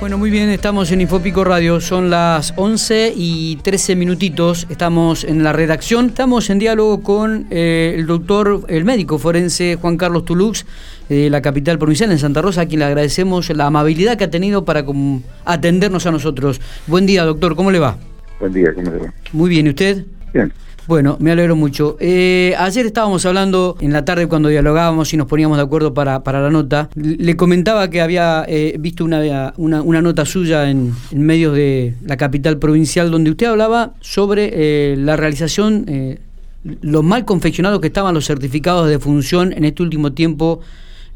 Bueno, muy bien, estamos en Infopico Radio, son las 11 y 13 minutitos, estamos en la redacción, estamos en diálogo con eh, el doctor, el médico forense Juan Carlos Tulux, de la capital provincial en Santa Rosa, a quien le agradecemos la amabilidad que ha tenido para atendernos a nosotros. Buen día, doctor, ¿cómo le va? Buen día, ¿cómo le va? Muy bien, ¿y usted? Bien. Bueno, me alegro mucho. Eh, ayer estábamos hablando en la tarde cuando dialogábamos y nos poníamos de acuerdo para, para la nota. Le comentaba que había eh, visto una, una, nota suya en, medios de la capital provincial donde usted hablaba sobre eh, la realización, lo mal confeccionados que estaban los certificados de función en este último tiempo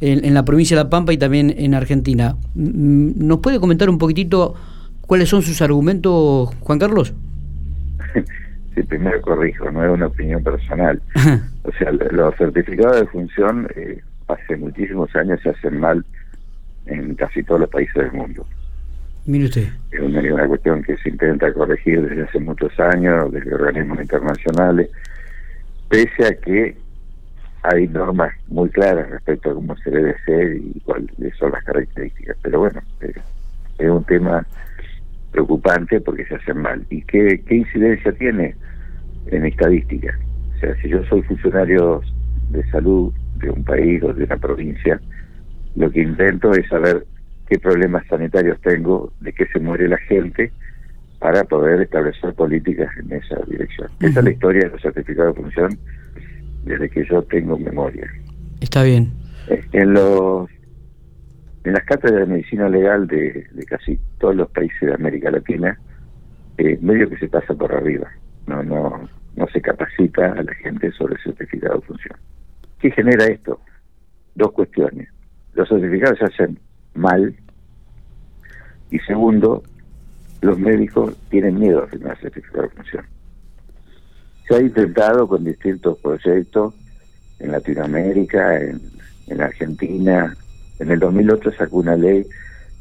en, en la provincia de La Pampa y también en Argentina. ¿Nos puede comentar un poquitito cuáles son sus argumentos, Juan Carlos? Sí, primero corrijo, no es una opinión personal. o sea, los certificados de función eh, hace muchísimos años se hacen mal en casi todos los países del mundo. Mire usted. Es una, una cuestión que se intenta corregir desde hace muchos años, desde organismos internacionales, pese a que hay normas muy claras respecto a cómo se debe ser y cuáles son las características. Pero bueno, eh, es un tema preocupante porque se hacen mal. ¿Y qué, qué incidencia tiene en estadística? O sea, si yo soy funcionario de salud de un país o de una provincia, lo que intento es saber qué problemas sanitarios tengo, de qué se muere la gente, para poder establecer políticas en esa dirección. Esa es la historia de los certificados de función desde que yo tengo memoria. Está bien. En los en las cátedras de medicina legal de, casi todos los países de América Latina, eh, medio que se pasa por arriba, no, no, no se capacita a la gente sobre certificado de función. ¿Qué genera esto? Dos cuestiones. Los certificados se hacen mal y segundo, los médicos tienen miedo a firmar certificado de función. Se ha intentado con distintos proyectos en Latinoamérica, en, en Argentina, en el 2008 sacó una ley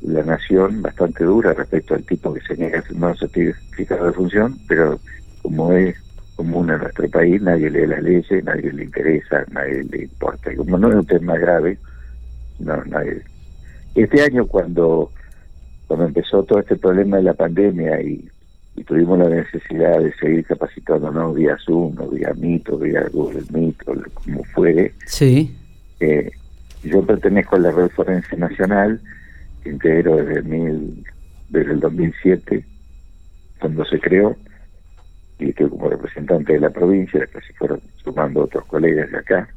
la Nación bastante dura respecto al tipo que se niega a firmar un certificado de función, pero como es común en nuestro país, nadie lee las leyes, nadie le interesa, nadie le importa. Y como no es un tema grave, no, nadie. Este año cuando, cuando empezó todo este problema de la pandemia y, tuvimos la necesidad de seguir capacitándonos vía Zoom, o vía Meet, o vía Google Meet, o como fuere, sí. Eh, yo pertenezco a la Red Forense Nacional, que integro desde, mil, desde el 2007, cuando se creó, y estoy como representante de la provincia, después se fueron sumando otros colegas de acá.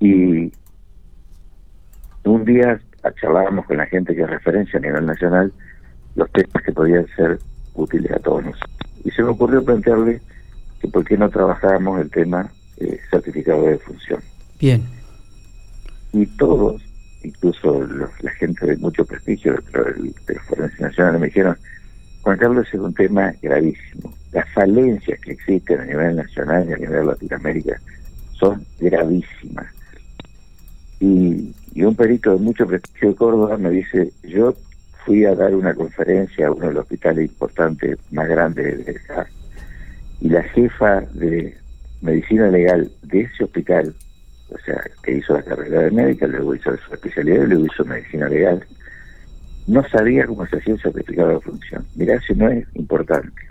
Y un día charlábamos con la gente que es referencia a nivel nacional los temas que podían ser útiles a todos nosotros. Y se me ocurrió plantearle que por qué no trabajábamos el tema eh, certificado de función. Bien y todos, incluso la gente de mucho prestigio de, de nacionales, me dijeron, Juan Carlos es un tema gravísimo. Las falencias que existen a nivel nacional y a nivel Latinoamérica son gravísimas. Y, un perito de mucho prestigio de Córdoba me dice, yo fui a dar una conferencia a uno de los hospitales importantes más grandes de acá, y la jefa de medicina legal de ese hospital o sea, que hizo la carrera de médica, luego hizo su especialidad y luego hizo medicina legal, no sabía cómo se hacía el certificado de función. Mirá si no es importante.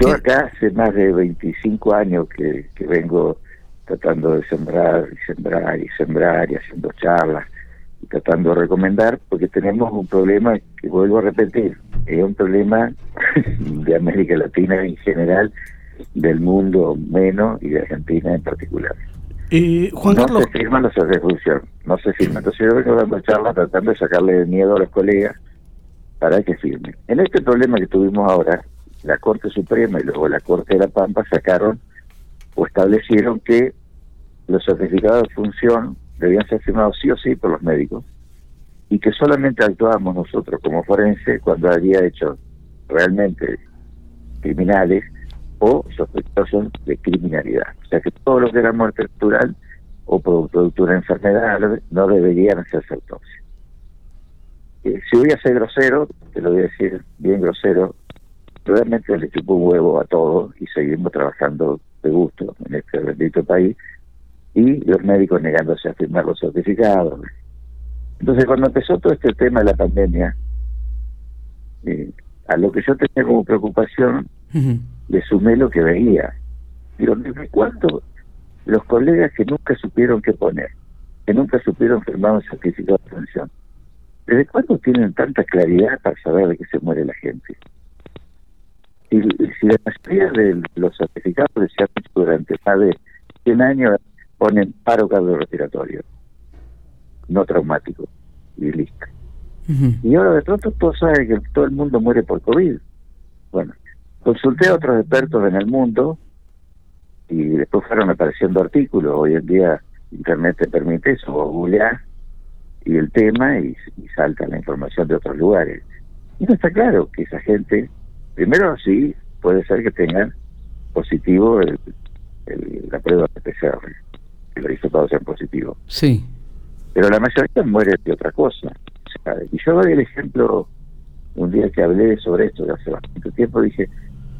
Yo acá hace más de 25 años que, que vengo tratando de sembrar y sembrar y sembrar y haciendo charlas y tratando de recomendar porque tenemos un problema que vuelvo a repetir, es un problema de América Latina en general, del mundo menos y de Argentina en particular. Eh, Juan no Carlos. se firman los función, no se firman. Entonces yo vengo dando charlas tratando de sacarle miedo a los colegas para que firmen. En este problema que tuvimos ahora, la Corte Suprema y luego la Corte de la Pampa sacaron o establecieron que los certificados de función debían ser firmados sí o sí por los médicos y que solamente actuábamos nosotros como forense cuando había hecho realmente criminales o sospechosos de criminalidad. O sea que todo lo que era muerte natural o producto de una enfermedad no deberían hacerse autopsia. Eh, si voy a ser grosero, te lo voy a decir bien grosero, realmente le chupo un huevo a todo y seguimos trabajando de gusto en este bendito país y los médicos negándose a firmar los certificados. Entonces, cuando empezó todo este tema de la pandemia, eh, a lo que yo tenía como preocupación, le sumé lo que veía. Digo, ¿desde cuándo los colegas que nunca supieron qué poner, que nunca supieron firmar un certificado de atención, ¿desde cuándo tienen tanta claridad para saber de qué se muere la gente? Y si la mayoría de los certificados que se han hecho durante más de 100 años ponen paro cardiorrespiratorio, no traumático, y listo. Y ahora de pronto todos saben que todo el mundo muere por COVID. Bueno, consulté a otros expertos en el mundo y después fueron apareciendo artículos. Hoy en día Internet te permite eso, o googlear y el tema y, salta la información de otros lugares. Y no está claro que esa gente, primero sí, puede ser que tengan positivo el, la prueba de PCR, que los resultados sean positivos. Sí. Pero la mayoría muere de otra cosa. y yo doy el ejemplo, un día que hablé sobre esto, de hace bastante tiempo, dije,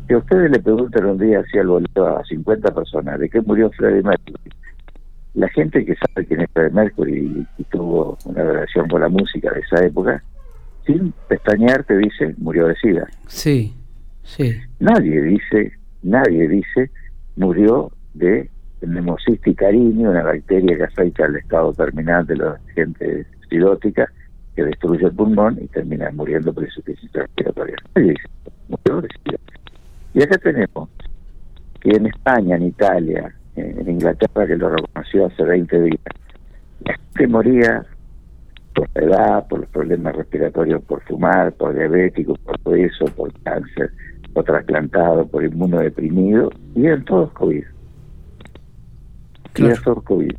que ustedes le preguntan un día si al boleto a 50 personas de qué murió Freddie Mercury, la gente que sabe quién es Freddie Mercury y, tuvo una relación con la música de esa época, sin pestañear te dice murió de sida. Sí, sí. Nadie dice, nadie dice murió de carinio, una bacteria que afecta al estado terminal de la gente sidótica, que destruye el pulmón y termina muriendo por insuficiencia respiratoria. Murió de Y acá tenemos que en España, en Italia, en Inglaterra, que lo reconoció hace 20 días, la gente moría por la edad, por los problemas respiratorios, por fumar, por diabético, por eso, por cáncer, por trasplantado, por inmunodeprimido, y en todos COVID y COVID.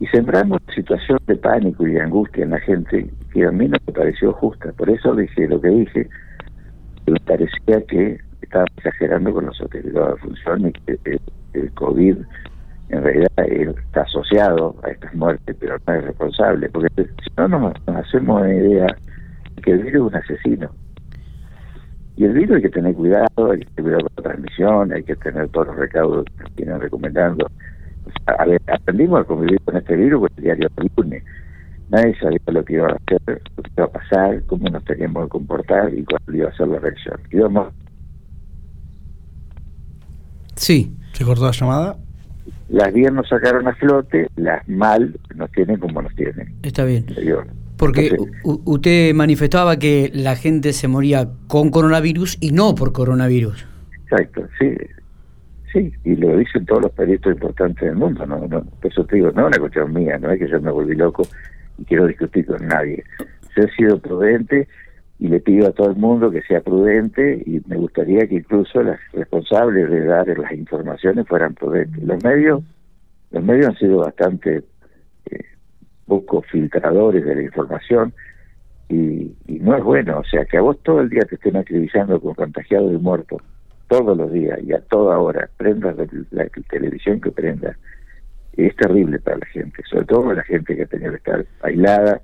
Y sembramos situación de pánico y de angustia en la gente que a mí no me pareció justa. Por eso dije lo que dije, me parecía que estaba exagerando con los certificados de función y que el, COVID en realidad está asociado a estas muertes, pero no es responsable, porque si no nos, hacemos una idea que el virus es un asesino. Y el virus hay que tener cuidado, hay que tener cuidado con la transmisión, hay que tener todos los recaudos que nos vienen recomendando a ver, aprendimos a convivir con este virus con el diario lunes. Nadie sabía lo que iba a hacer, lo que iba a pasar, cómo nos teníamos que comportar y cuál iba a ser la reacción. Sí, se cortó la llamada. Las bien nos sacaron a flote, las mal nos tienen como nos tienen. Está bien. Porque usted manifestaba que la gente se moría con coronavirus y no por coronavirus. Exacto, sí. Sí, y lo dicen todos los periodistas importantes del mundo, no, no, por eso te digo, no es una cuestión mía, no es que yo me volví loco y quiero discutir con nadie. Yo he sido prudente y le pido a todo el mundo que sea prudente y me gustaría que incluso las responsables de dar las informaciones fueran prudentes. Los medios, los medios han sido bastante eh, poco filtradores de la información y, no es bueno, o sea, que a vos todo el día te estén acribillando con contagiados y muertos todos los días y a toda hora, prendas la, televisión que prenda, es terrible para la gente, sobre todo para la gente que ha tenido que estar aislada,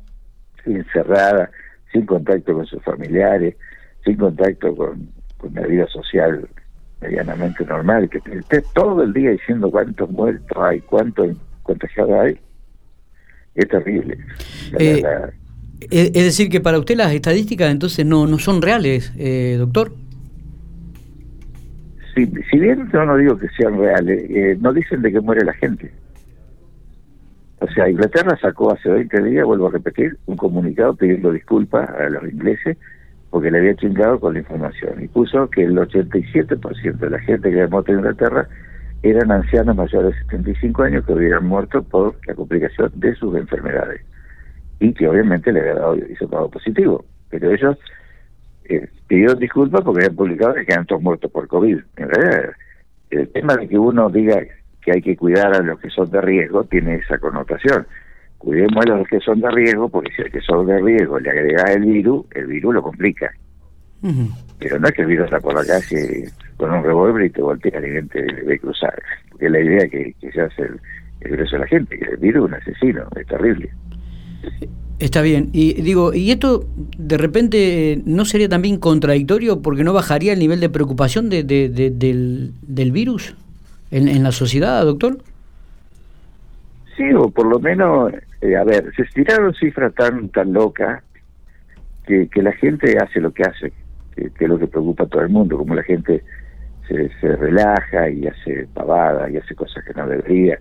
encerrada, sin contacto con sus familiares, sin contacto con, con la vida social medianamente normal, que esté todo el día diciendo cuántos muertos hay, cuántos contagiados hay, es terrible. Eh, es decir, que para usted las estadísticas entonces no, no son reales, eh, doctor si, bien yo no digo que sean reales, eh, no dicen de que muere la gente. Inglaterra sacó hace 20 días, vuelvo a repetir, un comunicado pidiendo disculpas a los ingleses porque le había chingado con la información y puso que el 87% de la gente que había muerto en Inglaterra eran ancianos mayores de 75 años que hubieran muerto por la complicación de sus enfermedades y que obviamente le había dado hisopado positivo. Pero ellos eh, pidió disculpas porque habían publicado que quedan todos muertos por COVID. En realidad, el tema de que uno diga que hay que cuidar a los que son de riesgo tiene esa connotación. Cuidemos a los que son de riesgo, porque si al que son de riesgo le agregas el virus, el virus lo complica. Pero no es que el virus está por la calle con un revólver y te voltea y alguien te ve cruzar. Porque la idea que, que se hace el, el de la gente, que el virus es un asesino, es terrible. Está bien. Y digo, ¿y esto de repente no sería también contradictorio porque no bajaría el nivel de preocupación de, del, del, virus en, en, la sociedad, doctor? Sí, o por lo menos a ver, se estiraron cifras tan tan locas que, que la gente hace lo que hace, que, es lo que preocupa a todo el mundo, como la gente se, se relaja y hace pavadas y hace cosas que no debería.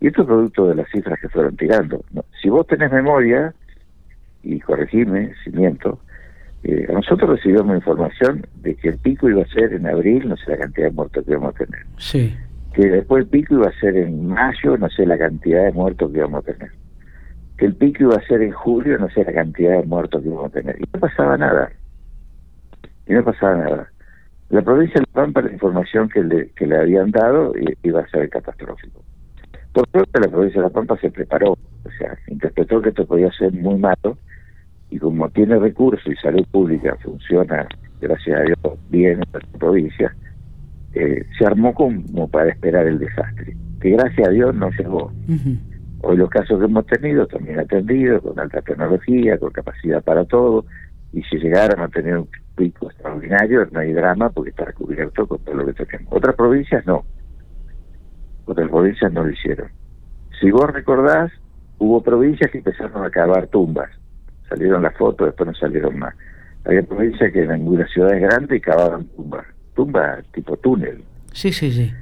Y esto es producto de las cifras que fueron tirando. Si vos tenés memoria, y corregime si miento, eh, nosotros recibimos información de que el pico iba a ser en abril, no sé la cantidad de muertos que íbamos a tener. Sí. Que después el pico iba a ser en mayo, no sé la cantidad de muertos que íbamos a tener. Que el pico iba a ser en julio, no sé la cantidad de muertos que íbamos a tener. Y no pasaba nada. Y no pasaba nada. La provincia de La Pampa, la información que le, que le habían dado iba a ser catastrófico. Por suerte, la provincia de La Pampa se preparó, o sea, interpretó que esto podía ser muy malo y como tiene recursos y salud pública funciona, gracias a Dios, bien en la provincia, eh, se armó como para esperar el desastre, que gracias a Dios no llegó. Hoy los casos que hemos tenido también atendidos, con alta tecnología, con capacidad para todo, y si llegaran a tener un pico extraordinario, no hay drama porque está cubierto con todo lo que tenemos. Otras provincias no. Otras provincias no lo hicieron. Si vos recordás, hubo provincias que empezaron a cavar tumbas salieron las fotos, después no salieron más. Había provincias que en algunas ciudades grandes cavaban tumbas, tumbas tipo túnel. Sí, sí, sí.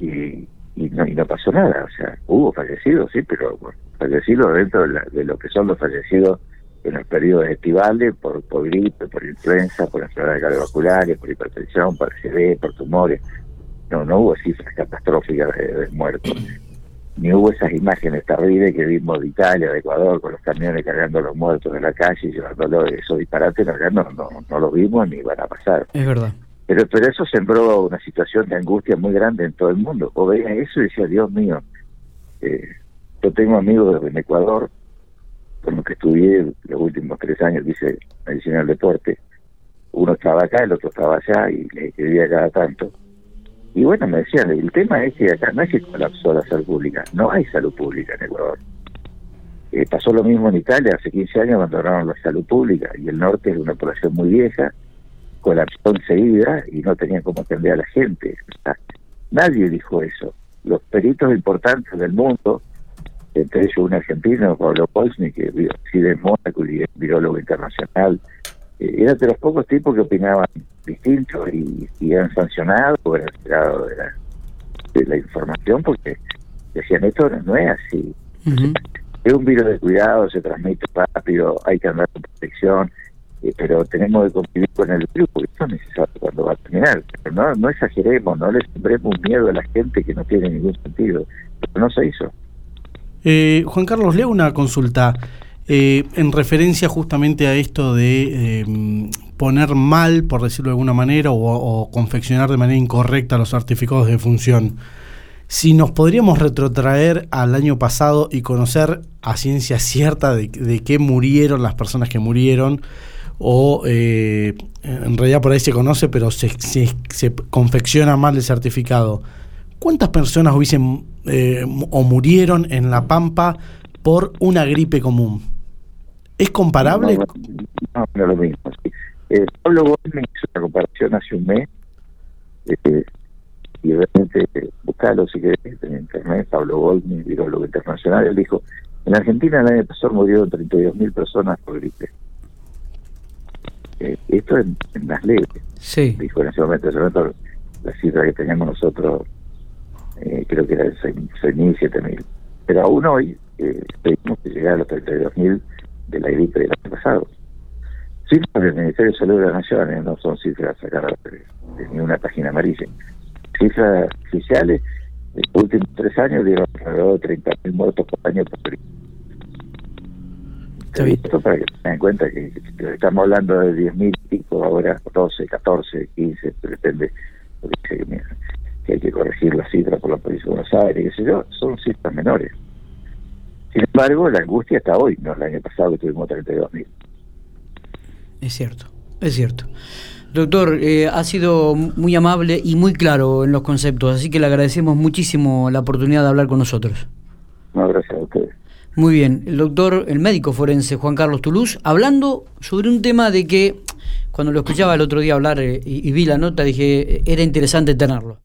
Y, y, no, y no pasó nada, o sea, hubo fallecidos, sí, pero fallecidos dentro de, lo que son los fallecidos en los periodos estivales por, por gripe, por influenza, por enfermedades cardiovasculares, por hipertensión, por CD, por tumores. No, no hubo cifras catastróficas de muertos ni hubo esas imágenes terribles que vimos de Italia, de Ecuador, con los camiones cargando los muertos en la calle y llevándolos, esos disparates, no, no, no, no los vimos ni van a pasar. Es verdad. Pero, pero eso sembró una situación de angustia muy grande en todo el mundo. O veías eso y decías, Dios mío, eh, yo tengo amigos en Ecuador, con los que estudié los últimos tres años, dice medicina del deporte. Uno estaba acá, el otro estaba allá y le escribía cada tanto y bueno, me decían, el tema es que acá no es que colapsó la salud pública, no hay salud pública en Ecuador. Eh, pasó lo mismo en Italia, hace 15 años abandonaron la salud pública y el norte es una población muy vieja, colapsó enseguida y no tenían cómo atender a la gente. nadie dijo eso. Los peritos importantes del mundo, entre ellos un argentino, Pablo Polsny, que reside en Mónaco y es virólogo internacional, eh, era de los pocos tipos que opinaban distinto y, eran sancionados o eran retirados de la, información porque decían esto no es así. Es un virus de cuidado, se transmite rápido, hay que andar con protección, pero tenemos que convivir con el virus porque esto es necesario cuando va a terminar. Pero no, no exageremos, no le sembremos miedo a la gente que no tiene ningún sentido. Pero no se hizo. Eh, Juan Carlos, leo una consulta. Eh, en referencia justamente a esto de eh, poner mal, por decirlo de alguna manera, o, confeccionar de manera incorrecta los certificados de función. Si nos podríamos retrotraer al año pasado y conocer a ciencia cierta de, qué murieron las personas que murieron, o eh, en realidad por ahí se conoce, pero se, se, confecciona mal el certificado. ¿Cuántas personas hubiesen o murieron en La Pampa por una gripe común? ¿Es comparable? No, no, no, lo mismo. Eh, Pablo Gómez hizo una comparación hace un mes, eh, y realmente, buscalo si querés en internet, Pablo Goldman, virólogo internacional, él dijo, en Argentina el año pasado murieron 32.000 personas por gripe. Eh, esto en, en, las leves. Sí. Dijo en ese momento, en ese momento la cifra que teníamos nosotros eh, creo que era de 6.000, 7.000. Pero aún hoy eh, pedimos que llegar a los 32.000 de la gripe del año pasado. Cifras del Ministerio de Salud de la Nación, ¿eh? no son cifras sacadas de, ninguna página amarilla. Cifras oficiales, en los últimos tres años dieron alrededor de 30.000 muertos por año por gripe. Esto para que tengan en cuenta que, estamos hablando de 10.000 y pico, ahora 12, 14, 15, depende, que, que hay que corregir la cifra por la Policía de Buenos Aires, qué sé yo, son cifras menores. Sin embargo, la angustia está hoy, no el año pasado que tuvimos 32.000. Es cierto, es cierto. Doctor, eh, ha sido muy amable y muy claro en los conceptos, así que le agradecemos muchísimo la oportunidad de hablar con nosotros. No, gracias a ustedes. Muy bien, el doctor, el médico forense Juan Carlos Toulouse, hablando sobre un tema de que cuando lo escuchaba el otro día hablar eh, y vi la nota dije, era interesante tenerlo.